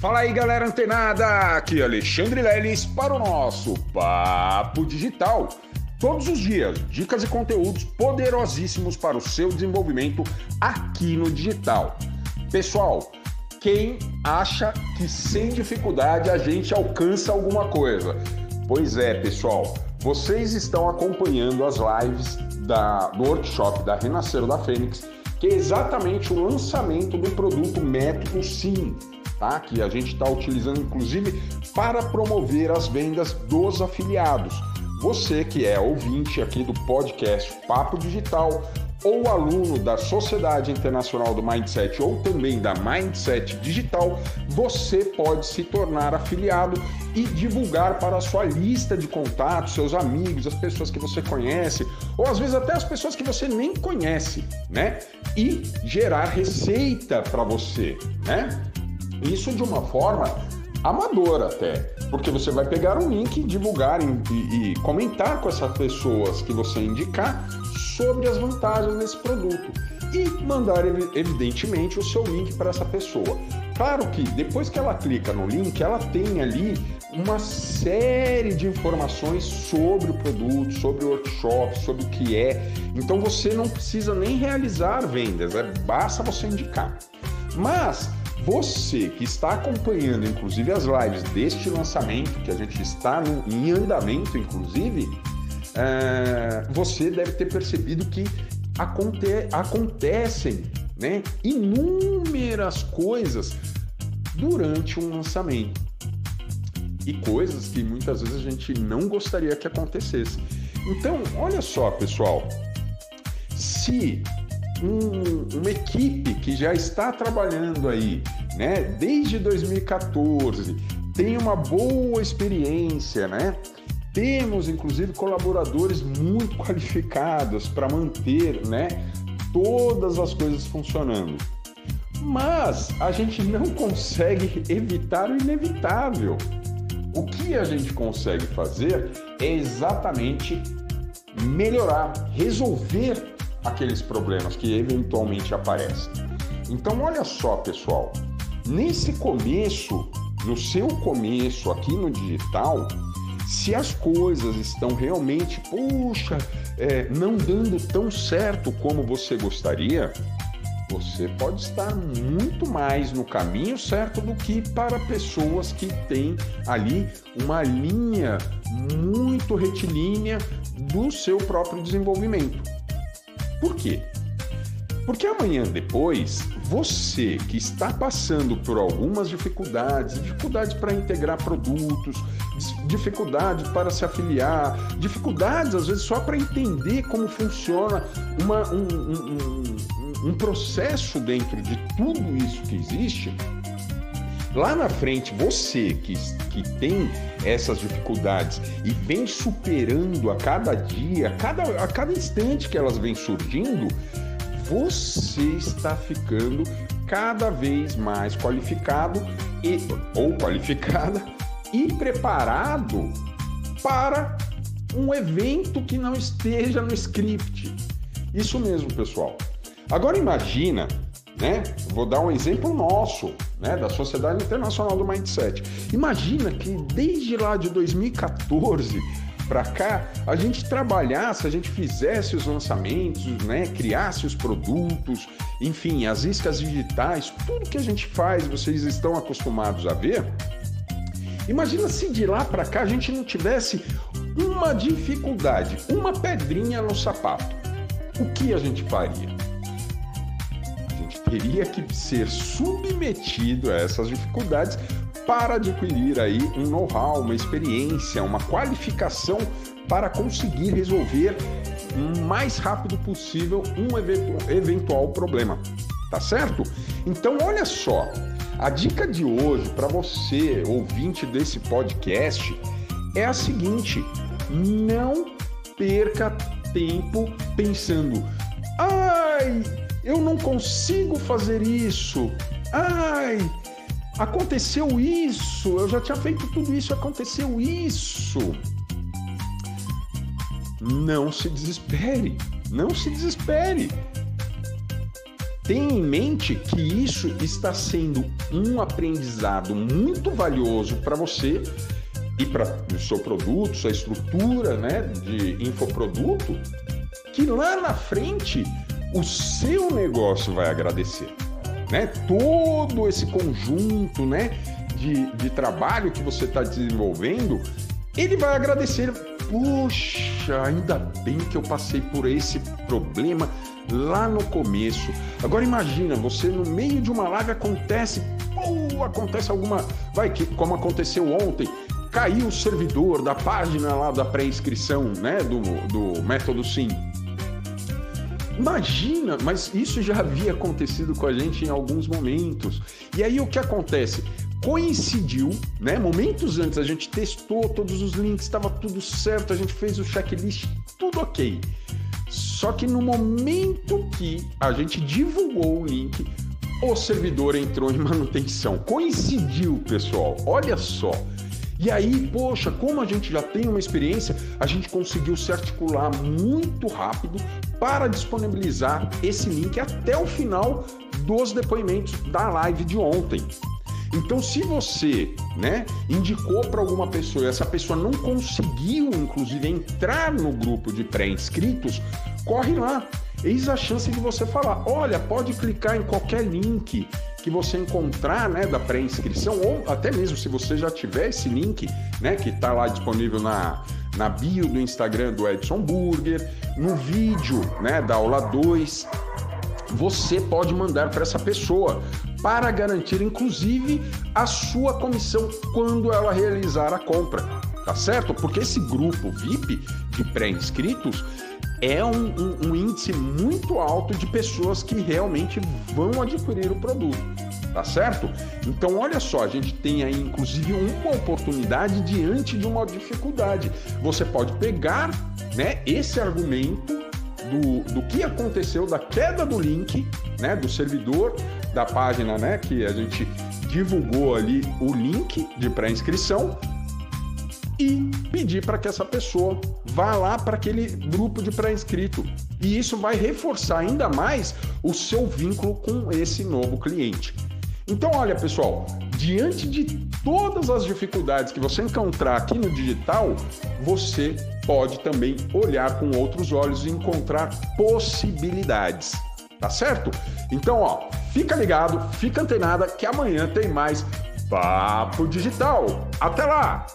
Fala aí, galera antenada! Aqui é Alexandre Leles para o nosso Papo Digital. Todos os dias, dicas e conteúdos poderosíssimos para o seu desenvolvimento aqui no digital. Pessoal, quem acha que sem dificuldade a gente alcança alguma coisa? Pois é, pessoal, vocês estão acompanhando as lives da, do workshop da Renascer da Fênix, que é exatamente o lançamento do produto Método Sim tá? que a gente está utilizando inclusive para promover as vendas dos afiliados. Você que é ouvinte aqui do podcast Papo Digital ou aluno da Sociedade Internacional do Mindset ou também da Mindset Digital, você pode se tornar afiliado e divulgar para a sua lista de contatos, seus amigos, as pessoas que você conhece, ou às vezes até as pessoas que você nem conhece, né? E gerar receita para você, né? Isso de uma forma amadora até, porque você vai pegar um link, divulgar e, e comentar com essas pessoas que você indicar sobre as vantagens desse produto e mandar evidentemente o seu link para essa pessoa. Claro que depois que ela clica no link, ela tem ali uma série de informações sobre o produto, sobre o workshop, sobre o que é. Então você não precisa nem realizar vendas, é, basta você indicar. Mas você que está acompanhando, inclusive, as lives deste lançamento, que a gente está no, em andamento, inclusive, é, você deve ter percebido que aconte, acontecem né, inúmeras coisas durante um lançamento. E coisas que muitas vezes a gente não gostaria que acontecesse. Então, olha só, pessoal. Se um, uma equipe que já está trabalhando aí, né, desde 2014, tem uma boa experiência, né? Temos inclusive colaboradores muito qualificados para manter, né, todas as coisas funcionando. Mas a gente não consegue evitar o inevitável. O que a gente consegue fazer é exatamente melhorar, resolver aqueles problemas que eventualmente aparecem. Então, olha só, pessoal, nesse começo, no seu começo aqui no digital, se as coisas estão realmente, puxa, é, não dando tão certo como você gostaria, você pode estar muito mais no caminho certo do que para pessoas que têm ali uma linha muito retilínea do seu próprio desenvolvimento. Por quê? Porque amanhã depois, você que está passando por algumas dificuldades, dificuldades para integrar produtos, dificuldades para se afiliar, dificuldades às vezes só para entender como funciona uma, um, um, um, um processo dentro de tudo isso que existe, Lá na frente, você que, que tem essas dificuldades e vem superando a cada dia, a cada, a cada instante que elas vêm surgindo, você está ficando cada vez mais qualificado e, ou qualificada e preparado para um evento que não esteja no script. Isso mesmo, pessoal. Agora imagina né? Vou dar um exemplo nosso, né, da Sociedade Internacional do Mindset. Imagina que desde lá de 2014 para cá, a gente trabalhasse, a gente fizesse os lançamentos, né, criasse os produtos, enfim, as iscas digitais, tudo que a gente faz, vocês estão acostumados a ver. Imagina se de lá para cá a gente não tivesse uma dificuldade, uma pedrinha no sapato. O que a gente faria? Teria que ser submetido a essas dificuldades para adquirir aí um know-how, uma experiência, uma qualificação para conseguir resolver o mais rápido possível um eventual problema. Tá certo? Então, olha só, a dica de hoje para você, ouvinte desse podcast, é a seguinte: não perca tempo pensando, ai, eu não consigo fazer isso. Ai, aconteceu isso. Eu já tinha feito tudo isso, aconteceu isso. Não se desespere. Não se desespere. tenha em mente que isso está sendo um aprendizado muito valioso para você e para o seu produto, sua estrutura né, de infoproduto, que lá na frente o seu negócio vai agradecer. Né? Todo esse conjunto né, de, de trabalho que você está desenvolvendo, ele vai agradecer. Puxa, ainda bem que eu passei por esse problema lá no começo. Agora imagina, você no meio de uma live acontece, pô, acontece alguma, vai que como aconteceu ontem, caiu o servidor da página lá da pré-inscrição, né, do, do método Sim. Imagina, mas isso já havia acontecido com a gente em alguns momentos. E aí o que acontece? Coincidiu, né? Momentos antes a gente testou todos os links, estava tudo certo, a gente fez o checklist, tudo ok. Só que no momento que a gente divulgou o link, o servidor entrou em manutenção. Coincidiu, pessoal. Olha só. E aí, poxa, como a gente já tem uma experiência, a gente conseguiu se articular muito rápido para disponibilizar esse link até o final dos depoimentos da live de ontem. Então, se você, né, indicou para alguma pessoa e essa pessoa não conseguiu, inclusive, entrar no grupo de pré-inscritos, corre lá. Eis a chance de você falar: olha, pode clicar em qualquer link que você encontrar, né, da pré-inscrição, ou até mesmo se você já tiver esse link, né, que está lá disponível na, na bio do Instagram do Edson Burger, no vídeo, né, da aula 2, você pode mandar para essa pessoa para garantir inclusive a sua comissão quando ela realizar a compra, tá certo? Porque esse grupo VIP de pré-inscritos é um, um, um, índice muito alto de pessoas que realmente vão adquirir o produto, tá certo? Então, olha só, a gente tem aí inclusive uma oportunidade diante de uma dificuldade. Você pode pegar né, esse argumento do, do que aconteceu, da queda do link, né, do servidor da página, né, que a gente divulgou ali o link de pré-inscrição e pedir para que essa pessoa vá lá para aquele grupo de pré-inscrito. E isso vai reforçar ainda mais o seu vínculo com esse novo cliente. Então, olha, pessoal, diante de todas as dificuldades que você encontrar aqui no digital, você pode também olhar com outros olhos e encontrar possibilidades. Tá certo? Então, ó, fica ligado, fica antenada que amanhã tem mais Papo Digital. Até lá!